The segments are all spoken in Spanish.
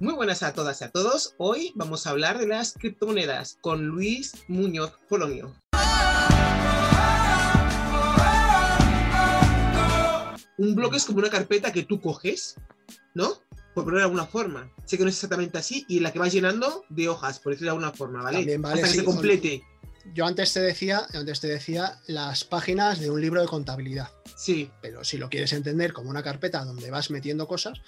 Muy buenas a todas y a todos. Hoy vamos a hablar de las criptomonedas con Luis Muñoz Polonio. Un bloque es como una carpeta que tú coges, ¿no? Por ponerlo de alguna forma. Sé que no es exactamente así y la que vas llenando de hojas, por decirlo de alguna forma, ¿vale? También vale, Hasta que se complete. Yo antes te decía, antes te decía las páginas de un libro de contabilidad, Sí, pero si lo quieres entender como una carpeta donde vas metiendo cosas,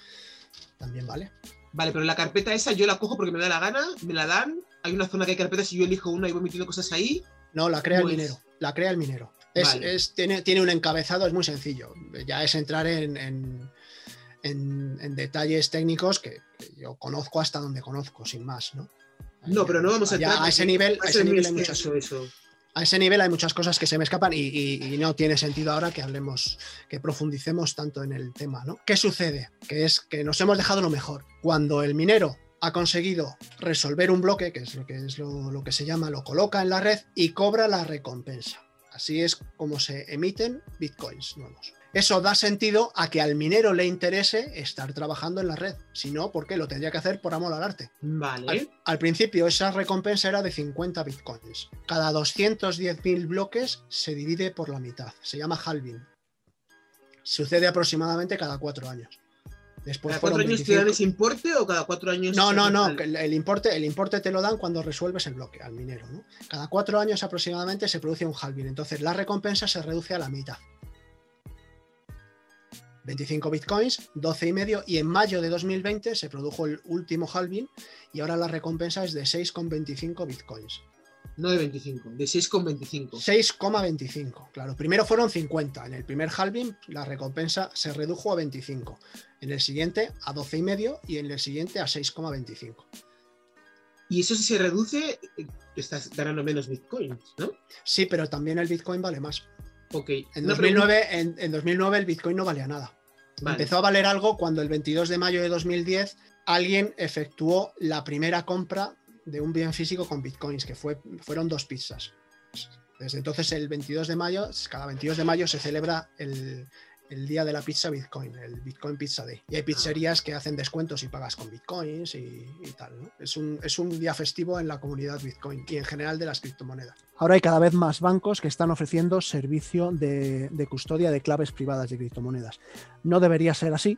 también vale. Vale, pero la carpeta esa yo la cojo porque me da la gana, me la dan. Hay una zona que hay carpetas y yo elijo una y voy metiendo cosas ahí. No, la crea Pues- el minero, la crea el minero. Es, Vale. es- tiene, tiene un encabezado, es muy sencillo. Ya es entrar en, en- en- en detalles técnicos que, que yo conozco hasta donde conozco, sin más, ¿no? No, pero no vamos a entrar a ese nivel, a ese nivel hay muchas, eso. A ese nivel hay muchas cosas que se me escapan y, no tiene sentido ahora que hablemos, que profundicemos tanto en el tema, ¿no? ¿Qué sucede? Que es que nos hemos dejado lo mejor. Cuando el minero ha conseguido resolver un bloque, que es lo que es lo que se llama, lo coloca en la red y cobra la recompensa. Así es como se emiten bitcoins nuevos. Eso da sentido a que al minero le interese estar trabajando en la red. Si no, ¿por qué? Lo tendría que hacer por amor al arte. Vale. Al, al principio esa recompensa era de 50 bitcoins. Cada 210.000 bloques se divide por la mitad. Se llama halving. Sucede aproximadamente cada cuatro años. Después ¿Cada cuatro años te dan 25. ese importe o cada cuatro años? No, no, no. El, el importe, el importe te lo dan cuando resuelves el bloque al minero. ¿no? Cada cuatro años aproximadamente se produce un halving. Entonces la recompensa se reduce a la mitad. 25 bitcoins, 12 y medio, y en mayo de 2020 se produjo el último halving y ahora la recompensa es de 6,25 bitcoins. No de 25, de 6,25. 6,25, claro. Primero fueron 50. En el primer halving la recompensa se redujo a 25. En el siguiente a 12 y medio y en el siguiente a 6,25. Y eso si se reduce, eh, estás ganando menos bitcoins, ¿no? Sí, pero también el bitcoin vale más. Ok. En Una 2009, en, en 2009 el bitcoin no valía nada. Empezó a valer algo cuando el 22 de mayo de 2010 alguien efectuó la primera compra de un bien físico con bitcoins, que fue, fueron dos pizzas. Desde entonces, el 22 de mayo, cada 22 de mayo se celebra el, el día de la pizza Bitcoin, el Bitcoin Pizza Day. Y hay pizzerías que hacen descuentos y pagas con bitcoins y, y tal. ¿no? Es, un, es un día festivo en la comunidad Bitcoin y en general de las criptomonedas. Ahora hay cada vez más bancos que están ofreciendo servicio de, de custodia de claves privadas de criptomonedas. No debería ser así,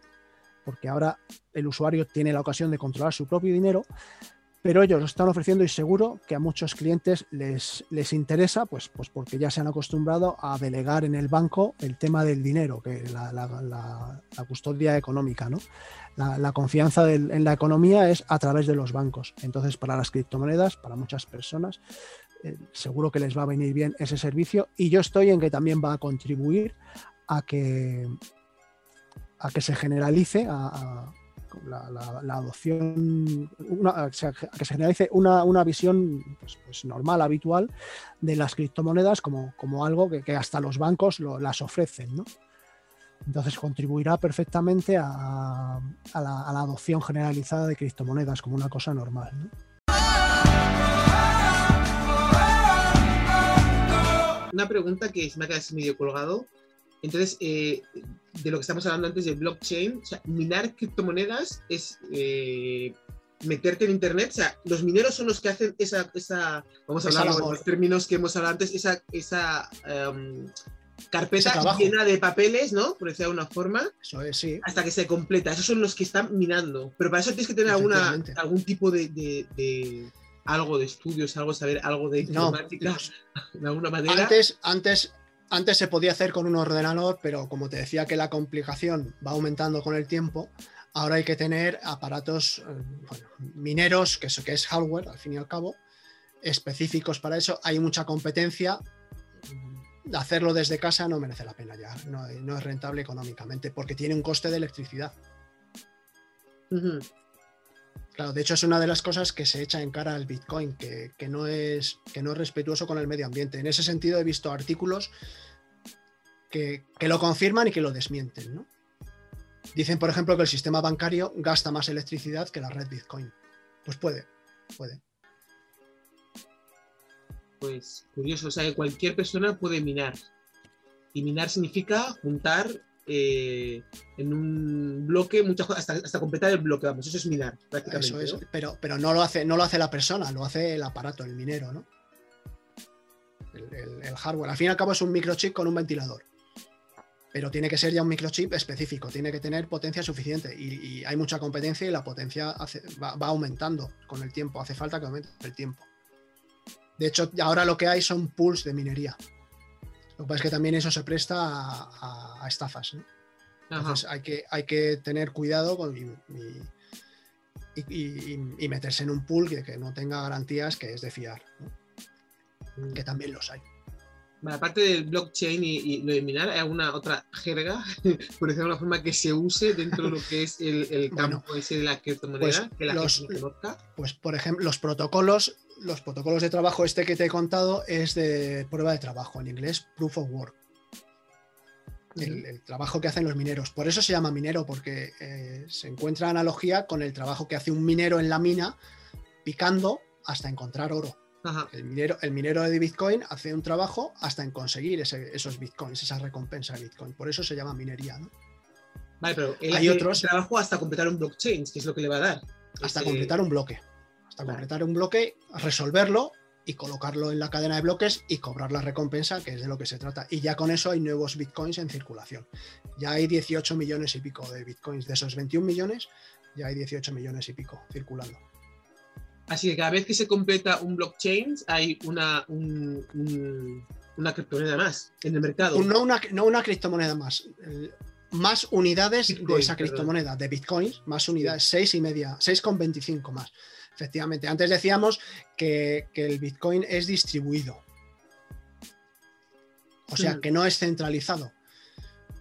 porque ahora el usuario tiene la ocasión de controlar su propio dinero, pero ellos lo están ofreciendo y seguro que a muchos clientes les, les interesa, pues, pues porque ya se han acostumbrado a delegar en el banco el tema del dinero, que la, la- custodia económica, ¿no? La, confianza en la economía es a través de los bancos. Entonces, para las criptomonedas, para muchas personas, eh, seguro que les va a venir bien ese servicio y yo estoy en que también va a contribuir a que a que se generalice a la, adopción una- que se- generalice una, una visión pues, pues normal, habitual de las criptomonedas como, como algo que, hasta los bancos las ofrecen, ¿no? Entonces contribuirá perfectamente a, la, adopción generalizada de criptomonedas como una cosa normal. ¿no? Una pregunta que me ha quedado medio colgado. Entonces, eh, de lo que estamos hablando antes de blockchain, o sea, minar criptomonedas es eh, meterte en internet. O sea, los mineros son los que hacen esa, esa vamos a hablar en labor. los términos que hemos hablado antes, esa, esa em, carpeta llena de papeles, ¿no? Por decirlo de una forma, Eso es, sí. hasta que se completa. Esos son los que están minando. Pero para eso tienes que tener alguna, algún tipo de, de- de- algo de estudios, algo saber algo de No, informática, de alguna manera. Antes, antes, antes se podía hacer con un ordenador, pero como te decía que la complicación va aumentando con el tiempo, ahora hay que tener aparatos eh, mineros, que es, que es hardware, al fin y al cabo, específicos para eso. Hay mucha competencia. Hacerlo desde casa no merece la pena ya, no, es rentable económicamente, porque tiene un coste de electricidad. Ujú. Claro, de hecho es una de las cosas que se echa en cara al Bitcoin, que, no es, que no es respetuoso con el medio ambiente. En ese sentido he visto artículos que, que lo confirman y que lo desmienten. ¿no? Dicen, por ejemplo, que el sistema bancario gasta más electricidad que la red Bitcoin. Pues puede, puede. Pues curioso, o sea que cualquier persona puede minar. Y minar significa juntar eh, en un bloque muchas cosas, hasta, hasta completar el bloque, vamos, eso es minar, prácticamente. Eso es, ¿no? pero, pero no, lo hace, no lo hace la persona, lo hace el aparato, el minero, ¿no? El, el- el hardware. Al fin y al cabo es un microchip con un ventilador. Pero tiene que ser ya un microchip específico, tiene que tener potencia suficiente. Y, y hay mucha competencia y la potencia hace- va, va aumentando con el tiempo. Hace falta que aumente el tiempo. De hecho, ahora lo que hay son pools de minería. Lo que pasa es que también eso se presta a, a- a estafas. Entonces hay que, hay que tener cuidado con, y, y- y- y- y meterse en un pool que, que no tenga garantías que es de fiar, ¿no? que también los hay. Vale, aparte del blockchain y, lo de minar, ¿hay alguna otra jerga, por decirlo de alguna forma, que se use dentro de lo que es el, el Bueno, campo ese de la criptomoneda? pues que la los- gente no conozca. Pues, por ejemplo, los protocolos, los protocolos de trabajo, este que te he contado es de prueba de trabajo, en inglés Proof of Work, el, el trabajo que hacen los mineros. Por eso se llama minero, porque eh, se encuentra analogía con el trabajo que hace un minero en la mina, picando hasta encontrar oro. Ajá. El minero, el minero de Bitcoin hace un trabajo hasta en conseguir ese- esos Bitcoins, esa recompensa de Bitcoin. Por eso se llama minería, ¿no? Vale, pero él Hay hace otros- el trabajo hasta completar un blockchain, que es lo que le va a dar. Hasta completar un bloque. Hasta completar un bloque, resolverlo y colocarlo en la cadena de bloques y cobrar la recompensa, que es de lo que se trata. Y ya con eso hay nuevos bitcoins en circulación. Ya hay 18 millones y pico de bitcoins. De esos 21 millones, ya hay 18 millones y pico circulando. Así que cada vez que se completa un blockchain, hay una, un- un- una criptomoneda más en el mercado. No, una, no una criptomoneda más. más unidades de esa perdón. criptomoneda, de bitcoins, más unidades, 6 y media, 6,25 más. Efectivamente, antes decíamos que, que el bitcoin es distribuido. O sea, que no es centralizado.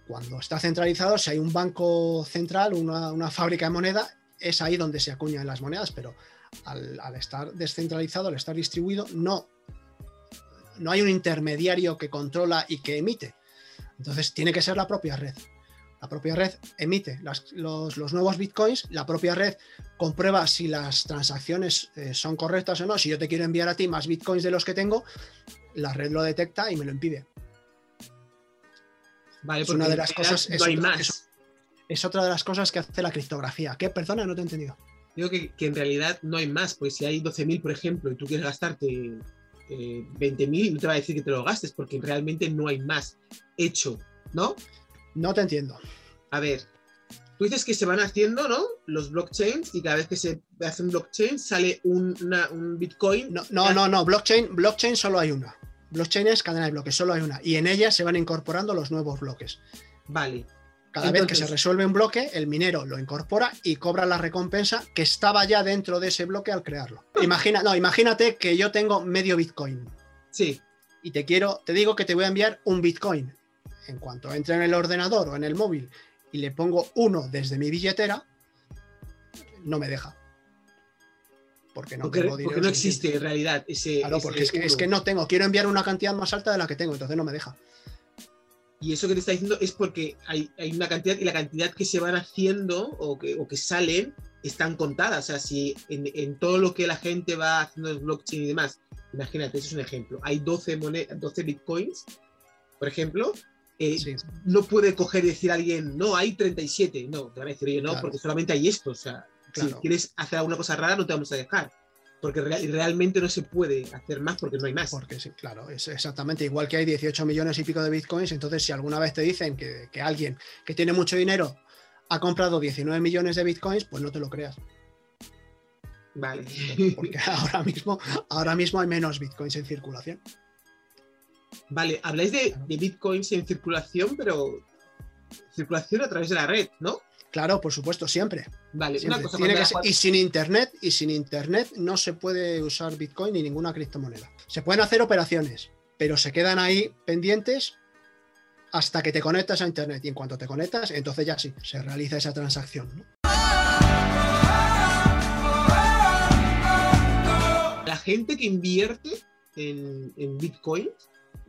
Cuando está centralizado, si hay un banco central, una, una fábrica de moneda, es ahí donde se acuñan las monedas, pero al, al estar descentralizado, al estar distribuido, no, no hay un intermediario que controla y que emite. Entonces tiene que ser la propia red. La propia red emite las- los, los nuevos bitcoins, la propia red comprueba si las transacciones eh, son correctas o no. Si yo te quiero enviar a ti más bitcoins de los que tengo, la red lo detecta y me lo impide. Vale, es una de las cosas- No es hay otra- más. es- Es otra de las cosas que hace la criptografía. ¿Qué? Perdona, no te he entendido. Digo que, que en realidad no hay más, pues si hay 12.000, por ejemplo, y tú quieres gastarte eh, 20.000, no te va a decir que te lo gastes, porque realmente no hay más hecho, ¿no? No te entiendo. A ver, tú dices que se van haciendo, ¿no? Los blockchains, y cada vez que se hace un blockchain sale un, una- un Bitcoin. No, no, no, no. Blockchain, blockchain solo hay una. Blockchain es cadena de bloques, solo hay una. Y en ella se van incorporando los nuevos bloques. Vale, Cada vez que se resuelve un bloque, el minero lo incorpora y cobra la recompensa que estaba ya dentro de ese bloque al crearlo. Imagina, no, imagínate que yo tengo medio Bitcoin sí, y te quiero, te digo que te voy a enviar un Bitcoin. En cuanto entre en el ordenador o en el móvil y le pongo uno desde mi billetera, no me deja. Porque no porque, tengo porque dinero no suficiente. existe en realidad ese. Claro, ese porque es que, es que no tengo, quiero enviar una cantidad más alta de la que tengo, entonces no me deja. Y eso que te está diciendo es porque hay, hay una cantidad y la cantidad que se van haciendo o que, o que salen están contadas. O sea, si en, en todo lo que la gente va haciendo el blockchain y demás, imagínate, eso es un ejemplo. Hay 12, monedas, 12 bitcoins, por ejemplo. Eh, Sí. No puede coger y decir a alguien, no, hay 37. No, te van a decir, oye, no, Claro. porque solamente hay esto. O sea, si quieres hacer alguna cosa rara, no te vamos a dejar. Porque real- realmente no se puede hacer más porque no hay más. Porque sí, claro, es exactamente igual que hay 18 millones y pico de bitcoins, entonces si alguna vez te dicen que, que alguien que tiene mucho dinero ha comprado 19 millones de bitcoins, pues no te lo creas. Vale. Porque ahora mismo, ahora mismo hay menos bitcoins en circulación. Vale, habláis de, de bitcoins en circulación, pero circulación a través de la red, ¿no? Claro, por supuesto, siempre. Vale, siempre. una cosa Tiene que ser- y sin internet, y sin internet no se puede usar bitcoin ni ninguna criptomoneda. Se pueden hacer operaciones, pero se quedan ahí pendientes hasta que te conectas a internet. Y en cuanto te conectas, entonces ya sí, se realiza esa transacción. ¿no? la gente que invierte en, en bitcoin,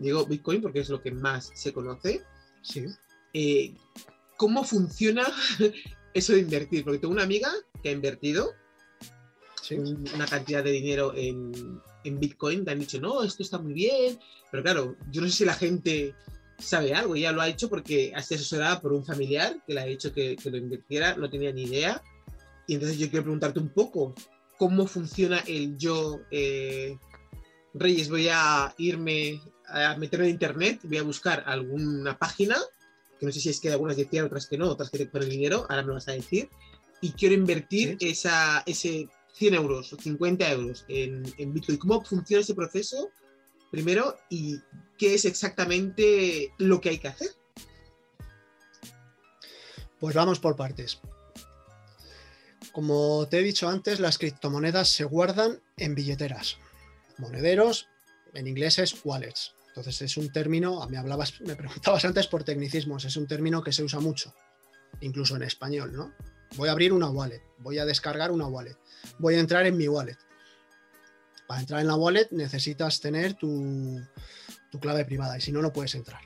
digo bitcoin porque es lo que más se conoce, Sí. eh, ¿cómo funciona eso de invertir? Porque tengo una amiga que ha invertido sí. una cantidad de dinero en, en Bitcoin, te han dicho, no, esto está muy bien, pero claro, yo no sé si la gente sabe algo, ella lo ha hecho porque ha sido asesorada por un familiar que le ha dicho que, que lo invirtiera, no tenía ni idea. Y entonces yo quiero preguntarte un poco, ¿cómo funciona el yo, eh, Reyes, voy a irme a meterme en internet, voy a buscar alguna página, que no sé si es que hay algunas decían, otras que no, otras que te ponen dinero, ahora me vas a decir, y quiero invertir Sí. esa, ese 100 euros o 50 euros en, en Bitcoin. ¿Cómo funciona ese proceso? Primero, y qué es exactamente lo que hay que hacer. Pues vamos por partes. Como te he dicho antes, las criptomonedas se guardan en billeteras. Monederos, en inglés es wallets. Entonces es un término, me hablabas, me preguntabas antes por tecnicismos, es un término que se usa mucho, incluso en español, ¿no? Voy a abrir una wallet, voy a descargar una wallet, voy a entrar en mi wallet. Para entrar en la wallet necesitas tener tu, tu clave privada y si no, no puedes entrar.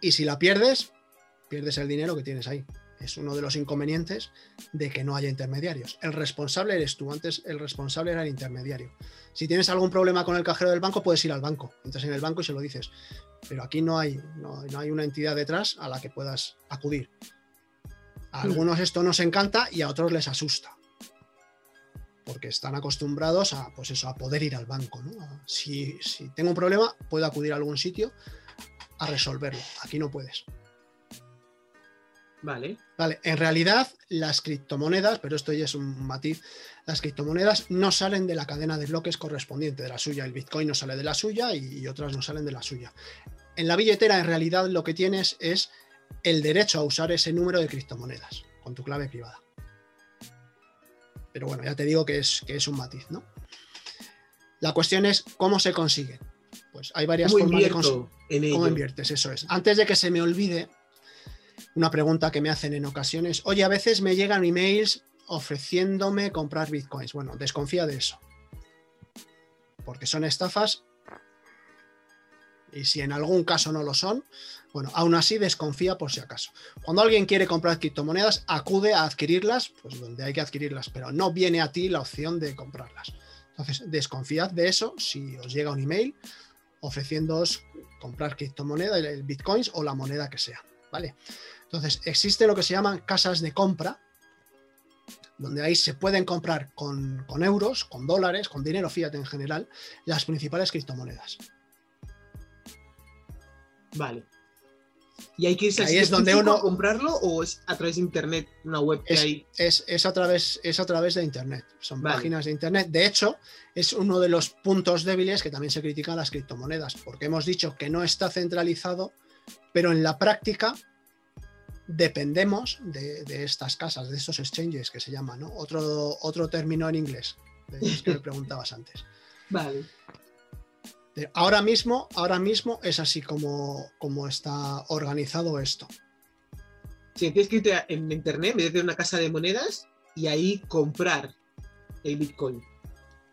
Y si la pierdes, pierdes el dinero que tienes ahí. Es uno de los inconvenientes de que no haya intermediarios. El responsable eres tú. Antes el responsable era el intermediario. Si tienes algún problema con el cajero del banco, puedes ir al banco. Entras en el banco y se lo dices. Pero aquí no hay, no, no hay una entidad detrás a la que puedas acudir. A algunos esto nos encanta y a otros les asusta. Porque están acostumbrados a, pues eso, a poder ir al banco. Si, si tengo un problema, puedo acudir a algún sitio a resolverlo. Aquí no puedes. Vale. Vale, en realidad las criptomonedas, pero esto ya es un matiz, las criptomonedas no salen de la cadena de bloques correspondiente de la suya. El Bitcoin no sale de la suya y, otras no salen de la suya. En la billetera, en realidad, lo que tienes es el derecho a usar ese número de criptomonedas con tu clave privada. Pero bueno, ya te digo que es, que es un matiz, ¿no? La cuestión es cómo se consigue. Pues hay varias ¿Cómo formas de conseguir. ello? ¿Cómo inviertes? Eso es. Antes de que se me olvide, una pregunta que me hacen en ocasiones, oye, a veces me llegan emails ofreciéndome comprar bitcoins. Bueno, desconfía de eso. Porque son estafas. Y si en algún caso no lo son, bueno, aún así desconfía por si acaso. Cuando alguien quiere comprar criptomonedas, acude a adquirirlas, pues donde hay que adquirirlas, pero no viene a ti la opción de comprarlas. Entonces, desconfiad de eso si os llega un email ofreciéndoos comprar criptomoneda, el bitcoins o la moneda que sea, ¿vale? Entonces, existe lo que se llaman casas de compra, donde ahí se pueden comprar con, con euros, con dólares, con dinero fiat en general, las principales criptomonedas. Vale. ¿Y hay que irse Ahí es donde uno- a comprarlo o es a través de internet, una web que Es, hay? es- es a través, es a través de Internet. Son Vale. páginas de Internet. De hecho, es uno de los puntos débiles que también se critican las criptomonedas, porque hemos dicho que no está centralizado, pero en la práctica dependemos de, de estas casas, de estos exchanges que se llaman, ¿no? Otro, otro término en inglés, de los que me preguntabas antes. Vale. Ahora mismo, ahora mismo es así como, como está organizado esto. Si tienes que irte en internet, meterte en una casa de monedas y ahí comprar el Bitcoin.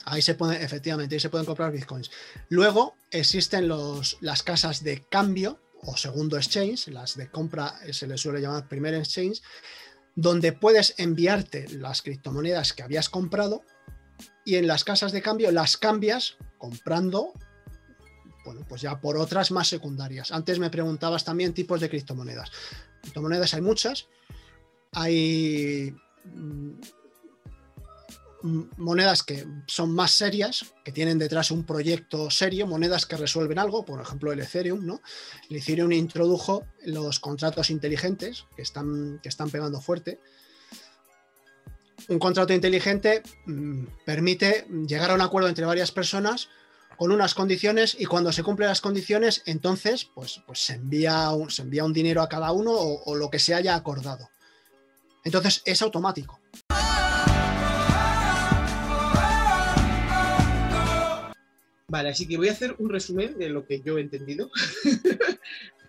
Ahí se puede, efectivamente, ahí se pueden comprar bitcoins. Luego existen los, las casas de cambio o segundo exchange, las de compra eh, se les suele llamar primer exchange, donde puedes enviarte las criptomonedas que habías comprado y en las casas de cambio las cambias comprando, bueno, pues ya por otras más secundarias. Antes me preguntabas también tipos de criptomonedas. Criptomonedas hay muchas. Hay mm, monedas que son más serias, que tienen detrás un proyecto serio, monedas que resuelven algo, por ejemplo el Ethereum, ¿no? El Ethereum introdujo los contratos inteligentes que están, que están pegando fuerte. Un contrato inteligente permite llegar a un acuerdo entre varias personas con unas condiciones y cuando se cumplen las condiciones, entonces pues, pues se, envía un, se envía un dinero a cada uno o lo que se haya acordado. Entonces es automático. Vale, así que voy a hacer un resumen de lo que yo he entendido.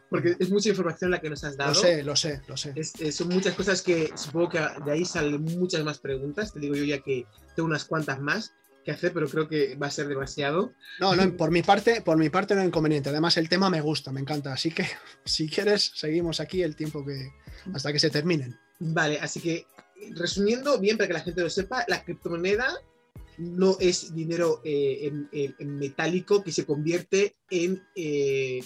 Porque es mucha información la que nos has dado. Lo sé, lo sé, lo sé. Es- es- son muchas cosas que supongo que de ahí salen muchas más preguntas. Te digo yo ya que tengo unas cuantas más que hacer, pero creo que va a ser demasiado. No, no, por mi parte, por mi parte no hay inconveniente. Además, el tema me gusta, me encanta. Así que, si quieres, seguimos aquí el tiempo que hasta que se terminen. Vale, así que resumiendo bien para que la gente lo sepa, la criptomoneda no es dinero eh, en, en- en metálico que se convierte en, eh,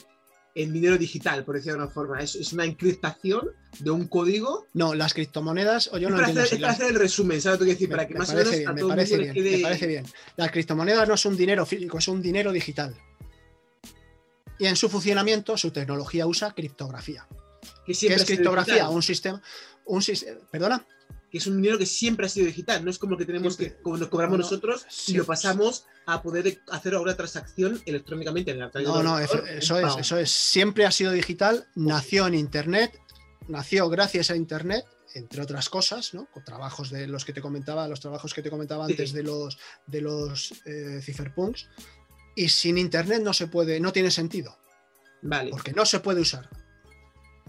en dinero digital, por decirlo de alguna forma. Es, es una encriptación de un código. No, las criptomonedas, o yo no para entiendo hacer, si para las- hacer el resumen, ¿sabes lo que decir? Me- Para que me más o menos bien, a me todo parece bien, quede- me parece bien. Las criptomonedas no es un dinero físico, es un dinero digital. Y en su funcionamiento, su tecnología usa criptografía. que ¿Qué es criptografía? Un sistema, un sis- ¿Perdona? Que es un dinero que siempre ha sido digital, no es como que tenemos Siempre. que, como nos cobramos No, no, nosotros y lo pasamos a poder hacer ahora transacción electrónicamente en la No, no, eso, eso es, eso es. Siempre ha sido digital, nació en Internet, nació gracias a Internet, entre otras cosas, ¿no? Con trabajos de los que te comentaba, los trabajos que te comentaba Sí. antes de los de los eh, ciferpunks. Y sin Internet no se puede, no tiene sentido, Vale. porque no se puede usar.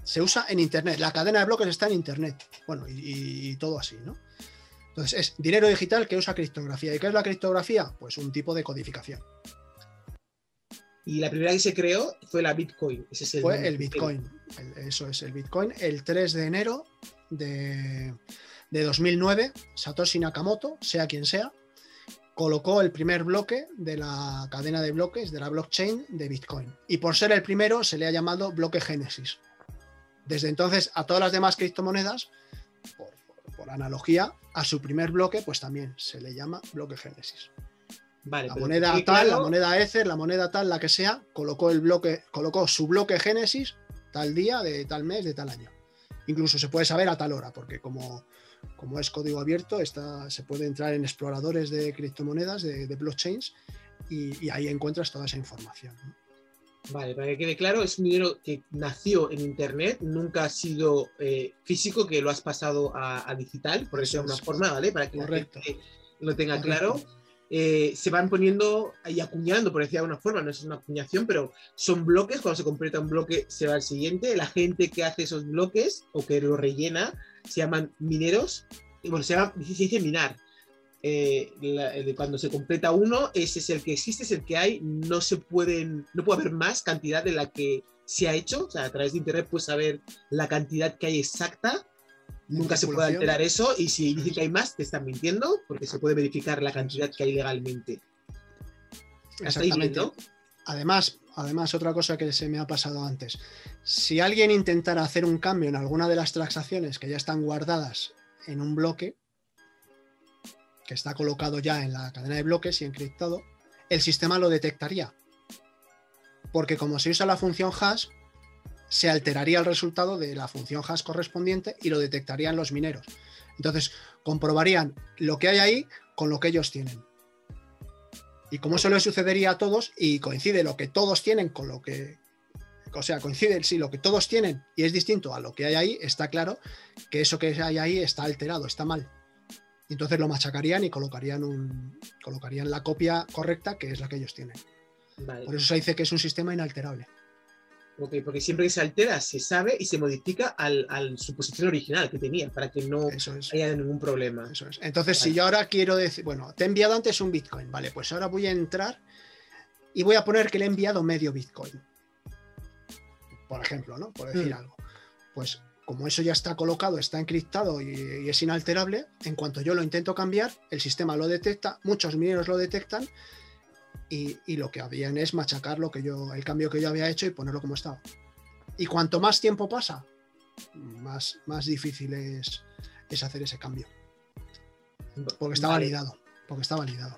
Se usa en Internet, la cadena de bloques está en Internet. Bueno, y, todo así, ¿no? Entonces, es dinero digital que usa criptografía. ¿Y qué es la criptografía? Pues un tipo de codificación. Y la primera que se creó fue la Bitcoin. Ese es el fue el Bitcoin. El- eso es el Bitcoin. El 3 de enero de, de 2009, Satoshi Nakamoto, sea quien sea, colocó el primer bloque de la cadena de bloques de la blockchain de Bitcoin. Y por ser el primero se le ha llamado bloque Génesis. Desde entonces a todas las demás criptomonedas, por, por- por analogía, a su primer bloque pues también se le llama bloque Génesis. Vale, La moneda tal, la moneda Ether, la moneda tal, la que sea, colocó el bloque, colocó su bloque Génesis tal día, de tal mes, de tal año. Incluso se puede saber a tal hora, porque como, como es código abierto, está, se puede entrar en exploradores de criptomonedas, de, de blockchains, y, y ahí encuentras toda esa información. ¿no? Vale, para que quede claro, es un dinero que nació en Internet, nunca ha sido eh, físico, que lo has pasado a, a digital, por Eso decirlo de una es. forma, ¿vale? Para que Correcto. la gente lo tenga Correcto. claro. Eh, se van poniendo y acuñando, por decirlo de alguna forma, no es una acuñación, pero son bloques, cuando se completa un bloque se va al siguiente, la gente que hace esos bloques o que lo rellena se llaman mineros, y bueno, se llama, se dice minar, eh, la- de cuando se completa uno, ese es el que existe, es el que hay, no se pueden, no puede haber más cantidad de la que se ha hecho, o sea, a través de internet puedes saber la cantidad que hay exacta, nunca se puede alterar eso, y si dicen que hay más, te están mintiendo, porque se puede verificar la cantidad que hay legalmente. Hasta ahí bien. ¿no? Además, además, otra cosa que se me ha pasado antes. Si alguien intentara hacer un cambio en alguna de las transacciones que ya están guardadas en un bloque, que está colocado ya en la cadena de bloques y encriptado, el sistema lo detectaría. Porque como se usa la función hash, se alteraría el resultado de la función hash correspondiente y lo detectarían los mineros. Entonces, comprobarían lo que hay ahí con lo que ellos tienen. Y como eso le sucedería a todos y coincide lo que todos tienen con lo que... O sea, coincide si lo que todos tienen y es distinto a lo que hay ahí, está claro que eso que hay ahí está alterado, está mal. Y entonces lo machacarían y colocarían, un, colocarían la copia correcta, que es la que ellos tienen. Vale. Por eso se dice que es un sistema inalterable. Porque siempre que se altera, se sabe y se modifica al, al su posición original que tenía, para que no es. haya ningún problema. Eso es. Entonces, si yo ahora quiero decir, bueno, te he enviado antes un Bitcoin, vale, pues ahora voy a entrar y voy a poner que le he enviado medio Bitcoin. Por ejemplo, ¿no? Por decir Mm. algo. Pues como eso ya está colocado, está encriptado y, y es inalterable, en cuanto yo lo intento cambiar, el sistema lo detecta, muchos mineros lo detectan y, y lo que habían es machacar lo que yo, el cambio que yo había hecho y ponerlo como estaba. Y cuanto más tiempo pasa, más, más difícil es, es hacer ese cambio. Porque está Vale, validado. Porque está validado.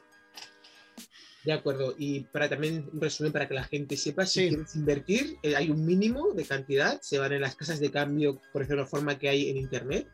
De acuerdo. Y para también un resumen para que la gente sepa, si Sí. quieres invertir, eh, hay un mínimo de cantidad, se van en las casas de cambio, por ejemplo, de forma que hay en Internet.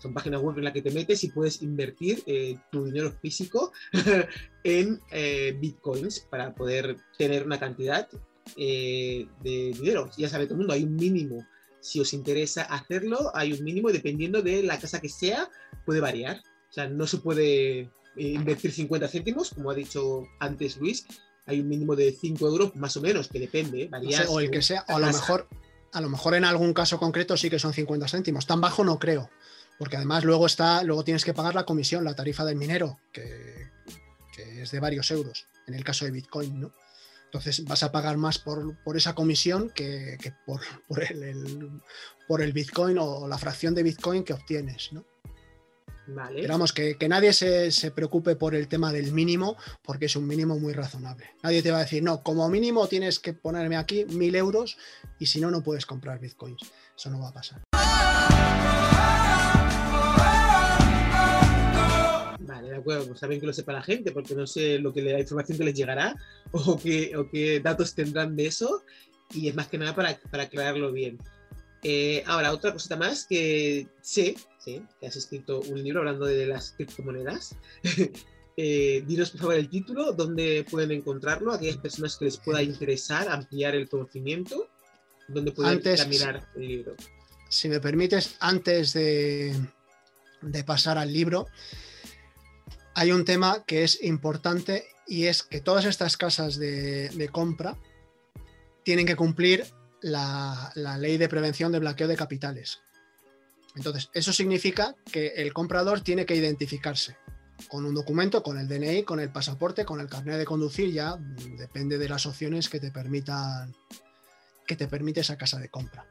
Son páginas web en las que te metes y puedes invertir eh, tu dinero físico en eh, bitcoins para poder tener una cantidad eh, de dinero. Ya sabe todo el mundo, hay un mínimo. Si os interesa hacerlo, hay un mínimo dependiendo de la casa que sea, puede variar. O sea, no se puede invertir 50 céntimos, como ha dicho antes Luis. Hay un mínimo de 5 euros, más o menos, que depende. ¿eh? Varía o el que sea, o a lo mejor, a lo mejor en algún caso concreto sí que son 50 céntimos. Tan bajo no creo. Porque además luego está, luego tienes que pagar la comisión, la tarifa del minero, que, que es de varios euros, en el caso de Bitcoin, ¿no? Entonces vas a pagar más por, por esa comisión que, que por, por el, el- por el Bitcoin o la fracción de Bitcoin que obtienes, ¿no? Vale. Esperamos que, que nadie se, se preocupe por el tema del mínimo, porque es un mínimo muy razonable. Nadie te va a decir, no, como mínimo tienes que ponerme aquí mil euros y si no, no puedes comprar bitcoins. Eso no va a pasar. Vale, de acuerdo, pues también que lo sepa la gente, porque no sé lo que la información que les llegará o qué, o qué datos tendrán de eso, y es más que nada para, para aclararlo bien. Eh, ahora, otra cosita más que sé, sé que has escrito un libro hablando de las criptomonedas. Eh, dinos por favor el título, dónde pueden encontrarlo, aquellas personas que les pueda interesar ampliar el conocimiento, dónde pueden mirar el libro. Si me permites, antes de, de pasar al libro, hay un tema que es importante y es que todas estas casas de, de compra tienen que cumplir la, la ley de prevención de blanqueo de capitales. Entonces, eso significa que el comprador tiene que identificarse con un documento, con el DNI, con el pasaporte, con el carnet de conducir, ya mm, depende de las opciones que te permitan que te permite esa casa de compra.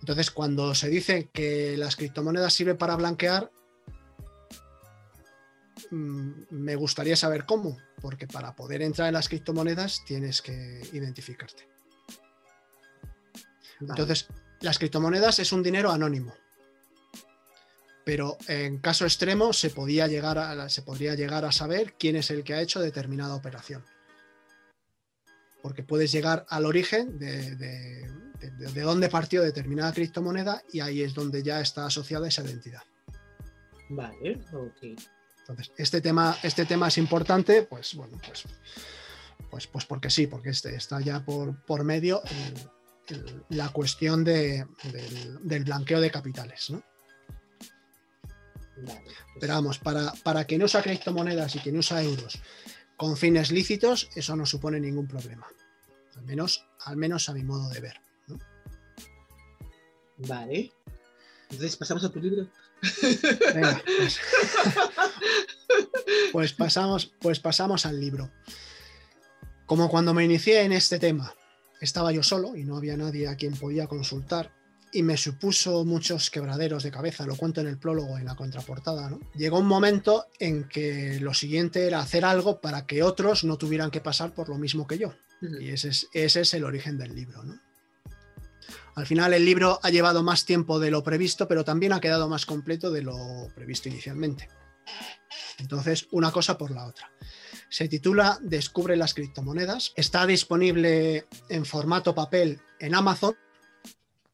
Entonces, cuando se dice que las criptomonedas sirven para blanquear, mm, me gustaría saber cómo, porque para poder entrar en las criptomonedas tienes que identificarte. Vale. Entonces, las criptomonedas es un dinero anónimo. Pero en caso extremo se, podía llegar a, se podría llegar a saber quién es el que ha hecho determinada operación. Porque puedes llegar al origen de, de- de- de- de dónde partió determinada criptomoneda y ahí es donde ya está asociada esa identidad. Vale, ok. Entonces, este tema, este tema es importante, pues bueno, pues, pues, pues porque sí, porque este está ya por, por medio el- el- la cuestión de- del, del blanqueo de capitales. ¿no? Vale, pues, Pero vamos, para, para quien usa criptomonedas y quien usa euros con fines lícitos, eso no supone ningún problema. Al menos, al menos a mi modo de ver. ¿no? Vale. Entonces, pasamos a tu libro. Venga, pues, pues pasamos, pues pasamos al libro. Como cuando me inicié en este tema, estaba yo solo y no había nadie a quien podía consultar y me supuso muchos quebraderos de cabeza, lo cuento en el prólogo, en la contraportada, ¿no? Llegó un momento en que lo siguiente era hacer algo para que otros no tuvieran que pasar por lo mismo que yo. Y ese es, ese es el origen del libro. ¿no? Al final el libro ha llevado más tiempo de lo previsto, pero también ha quedado más completo de lo previsto inicialmente. Entonces, una cosa por la otra. Se titula Descubre las criptomonedas. Está disponible en formato papel en Amazon.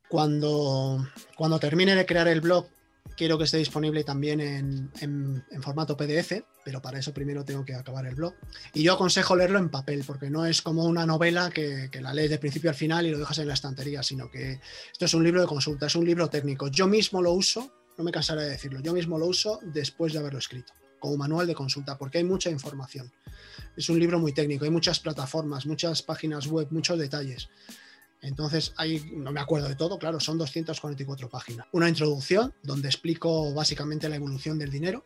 Cuando, cuando termine de crear el blog, quiero que esté disponible también en, formato PDF, pero para eso primero tengo que acabar el blog. Y yo aconsejo leerlo en papel, porque no es como una novela que, que la lees de principio al final y lo dejas en la estantería, sino que esto es un libro de consulta, es un libro técnico. Yo mismo lo uso, no me cansaré de decirlo, yo mismo lo uso después de haberlo escrito, como manual de consulta, porque hay mucha información. Es un libro muy técnico, hay muchas plataformas, muchas páginas web, muchos detalles. Entonces, hay, no me acuerdo de todo, claro, son 244 páginas. Una introducción donde explico básicamente la evolución del dinero.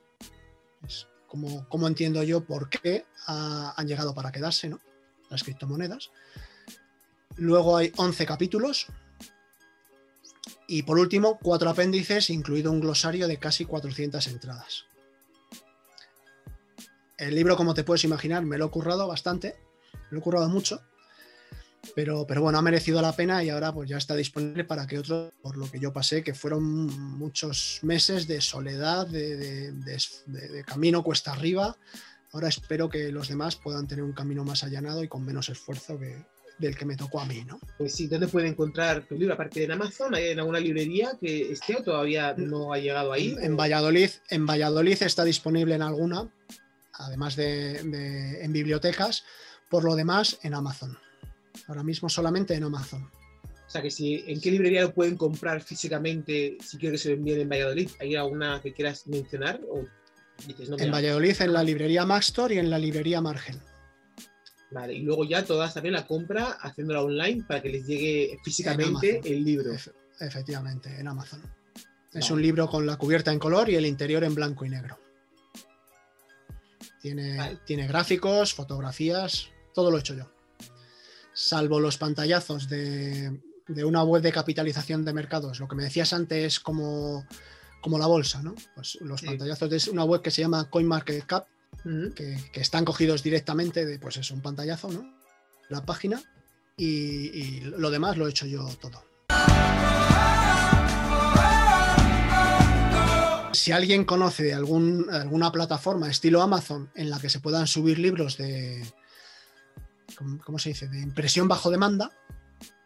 Es como, como entiendo yo por qué ha- han llegado para quedarse, ¿no? Las criptomonedas. Luego hay 11 capítulos. Y por último, cuatro apéndices, incluido un glosario de casi 400 entradas. El libro, como te puedes imaginar, me lo he currado bastante, me lo he currado mucho, pero, pero bueno, ha merecido la pena y ahora pues ya está disponible para que otros, por lo que yo pasé, que fueron muchos meses de soledad, de, de- de- de- de camino cuesta arriba. Ahora espero que los demás puedan tener un camino más allanado y con menos esfuerzo que, del que me tocó a mí, ¿no? Pues sí, ¿dónde pueden encontrar tu libro? Aparte de en Amazon, ¿hay en alguna librería que esté o todavía no ha llegado ahí? En Valladolid, en Valladolid está disponible en alguna, además de, de- en bibliotecas, por lo demás en Amazon. Ahora mismo solamente en Amazon. O sea, que si, ¿en qué librería lo pueden comprar físicamente si quiero que se lo envíen en Valladolid? ¿Hay alguna que quieras mencionar? O dices, no, En mira, Valladolid, en la librería Maxtor y en la librería Margen. Vale, y luego ya todas también la compra haciéndola online para que les llegue físicamente el libro. Efe- efectivamente, en Amazon. Es un libro con la cubierta en color y el interior en blanco y negro. Tiene, Vale. tiene gráficos, fotografías, todo lo he hecho yo. Salvo los pantallazos de, de una web de capitalización de mercados. Lo que me decías antes, como, como la bolsa, ¿no? Pues los Sí. pantallazos de una web que se llama CoinMarketCap, que, que están cogidos directamente de, pues es un pantallazo, ¿no? La página y, y lo demás lo he hecho yo todo. Si alguien conoce de algún, alguna plataforma estilo Amazon en la que se puedan subir libros de, ¿cómo, se dice?, de impresión bajo demanda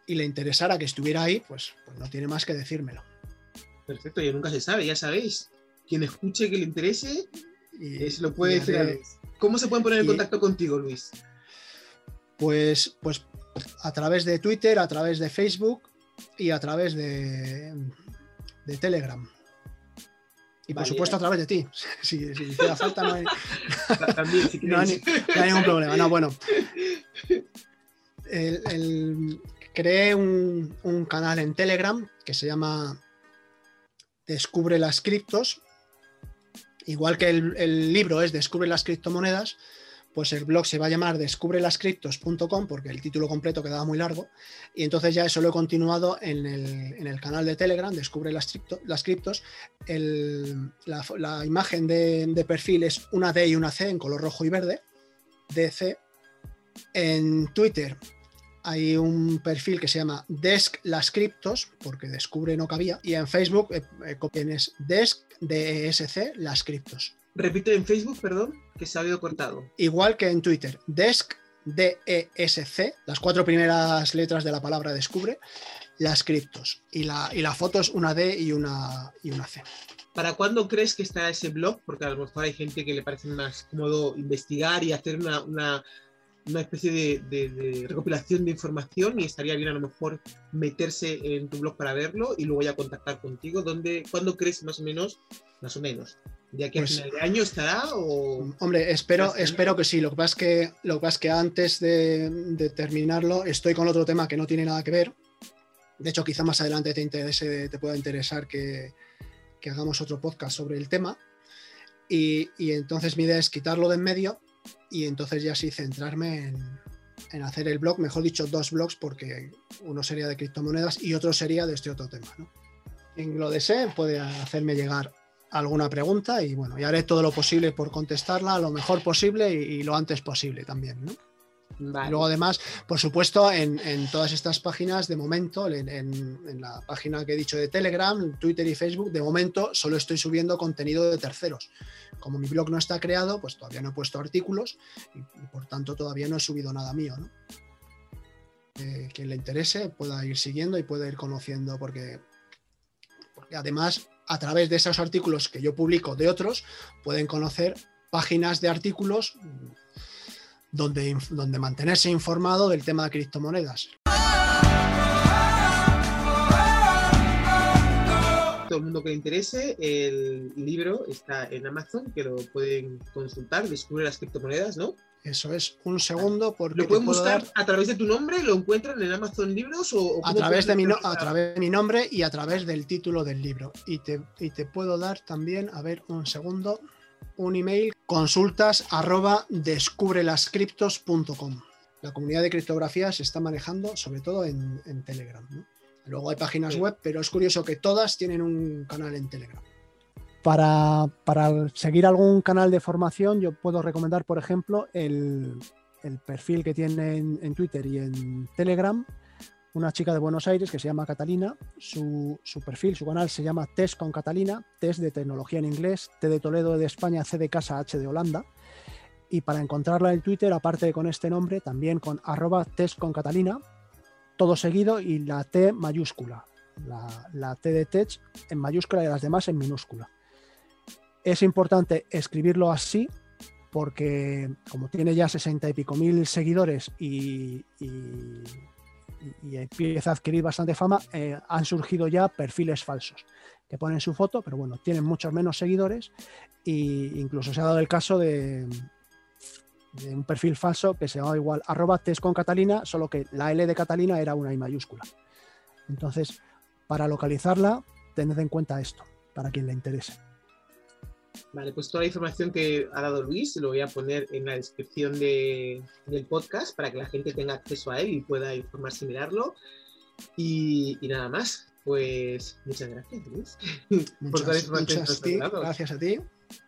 y le interesara que estuviera ahí, pues, pues no tiene más que decírmelo. Perfecto, y nunca se sabe, ya sabéis. Quien escuche que le interese, Y, eh, se lo puede decir. ¿Cómo se pueden poner en y- contacto contigo, Luis? Pues, pues a través de Twitter, a través de Facebook y a través de, de Telegram. Y por Vale. supuesto a través de ti. Si, si hiciera falta, no hay, También, si no hay queréis. ni- no hay ningún problema. No, bueno. El- el- creé un, un canal en Telegram que se llama Descubre las criptos. Igual que el, el libro es Descubre las criptomonedas, pues el blog se va a llamar descubrelascriptos.com porque el título completo quedaba muy largo. Y entonces ya eso lo he continuado en el, en el canal de Telegram, Descubre las, cripto- la, imagen de, de perfil es una D y una C en color rojo y verde. DC. En Twitter hay un perfil que se llama Desk Las Criptos, porque descubre no cabía. Y en Facebook eh, eh, es Desk DESC Las Criptos. Repite en Facebook, perdón, que se ha habido cortado. Igual que en Twitter, Desk DESC, las cuatro primeras letras de la palabra descubre, las criptos. Y la, y la foto es una D y una, y una C. ¿Para cuándo crees que estará ese blog? Porque a lo mejor hay gente que le parece más cómodo investigar y hacer una, una, una especie de, de- de recopilación de información y estaría bien a lo mejor meterse en tu blog para verlo y luego ya contactar contigo. ¿Dónde, ¿Cuándo crees más o menos? Más o menos. ¿De aquí a Pues- final de año estará o...? Hombre, espero, Gracias. espero que sí. Lo que pasa es que, lo que, pasa es que antes de, de terminarlo estoy con otro tema que no tiene nada que ver. De hecho, quizá más adelante te, interese, te pueda interesar que, que hagamos otro podcast sobre el tema. Y, y entonces mi idea es quitarlo de en medio y entonces ya sí centrarme en, en hacer el blog, mejor dicho, dos blogs, porque uno sería de criptomonedas y otro sería de este otro tema. ¿no? Quien lo desee puede hacerme llegar alguna pregunta y bueno, y haré todo lo posible por contestarla lo mejor posible y, y lo antes posible también. ¿no? Vale. Luego, además, por supuesto, en, en todas estas páginas, de momento, en, en- en la página que he dicho de Telegram, Twitter y Facebook, de momento solo estoy subiendo contenido de terceros. Como mi blog no está creado, pues todavía no he puesto artículos y, y por tanto todavía no he subido nada mío. ¿no? Eh, quien le interese pueda ir siguiendo y pueda ir conociendo, porque, porque además, a través de esos artículos que yo publico de otros, pueden conocer páginas de artículos donde, donde mantenerse informado del tema de criptomonedas. todo el mundo que le interese, el libro está en Amazon, que lo pueden consultar, descubre las criptomonedas, ¿no? Eso es un segundo porque ¿Lo pueden puedo buscar dar a través de tu nombre? ¿Lo encuentran en Amazon Libros? O, a través, de mi, no- a encontrar? través de mi nombre y a través del título del libro. Y te, y te puedo dar también, a ver, un segundo, un email, consultas arroba descubrelascriptos.com. La comunidad de criptografía se está manejando sobre todo en, en Telegram. ¿no? Luego hay páginas Sí. web, pero es curioso que todas tienen un canal en Telegram. Para, seguir algún canal de formación, yo puedo recomendar, por ejemplo, el, perfil que tiene en, Twitter y en Telegram una chica de Buenos Aires que se llama Catalina. Su, su perfil, su canal se llama Test con Catalina, Test de tecnología en inglés, T de Toledo de España, C de casa, H de Holanda. Y para encontrarla en Twitter, aparte de con este nombre, también con arroba test con Catalina, todo seguido y la T mayúscula. La, la T de tech en mayúscula y las demás en minúscula. Es importante escribirlo así porque como tiene ya sesenta y pico mil seguidores y, empieza a adquirir bastante fama, eh, han surgido ya perfiles falsos que ponen su foto, pero bueno, tienen muchos menos seguidores e incluso se ha dado el caso de, de un perfil falso que se llama igual arroba test con Catalina, solo que la L de Catalina era una I mayúscula. Entonces, para localizarla, tened en cuenta esto, para quien le interese. Vale, pues toda la información que ha dado Luis lo voy a poner en la descripción de- del podcast para que la gente tenga acceso a él y pueda informarse y mirarlo. Y, y nada más. Pues muchas gracias, Luis. Muchas, muchas a ti, gracias a ti.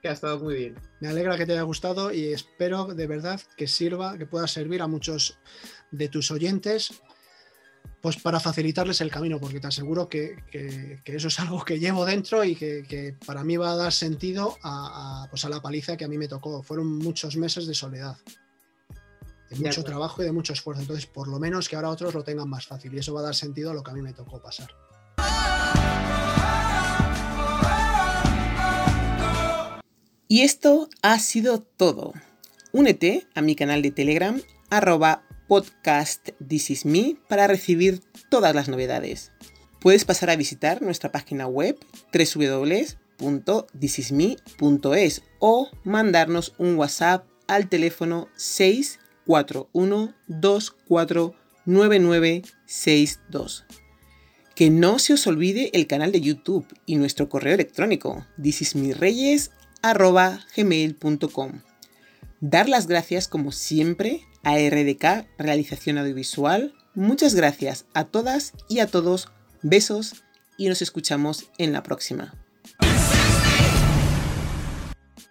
Que ha estado muy bien. Me alegra que te haya gustado y espero de verdad que sirva, que pueda servir a muchos de tus oyentes pues para facilitarles el camino, porque te aseguro que, eso es algo que llevo dentro y que, para mí va a dar sentido a, pues a la paliza que a mí me tocó. Fueron muchos meses de soledad, de mucho trabajo y de mucho esfuerzo. Entonces, por lo menos que ahora otros lo tengan más fácil y eso va a dar sentido a lo que a mí me tocó pasar. Y esto ha sido todo. Únete a mi canal de Telegram arroba podcast This Is Me para recibir todas las novedades. Puedes pasar a visitar nuestra página web www.thisisme.es o mandarnos un WhatsApp al teléfono 641249962. Que no se os olvide el canal de YouTube y nuestro correo electrónico thisismireyes.gmail.com Dar las gracias como siempre a RDK Realización Audiovisual. Muchas gracias a todas y a todos. Besos y nos escuchamos en la próxima.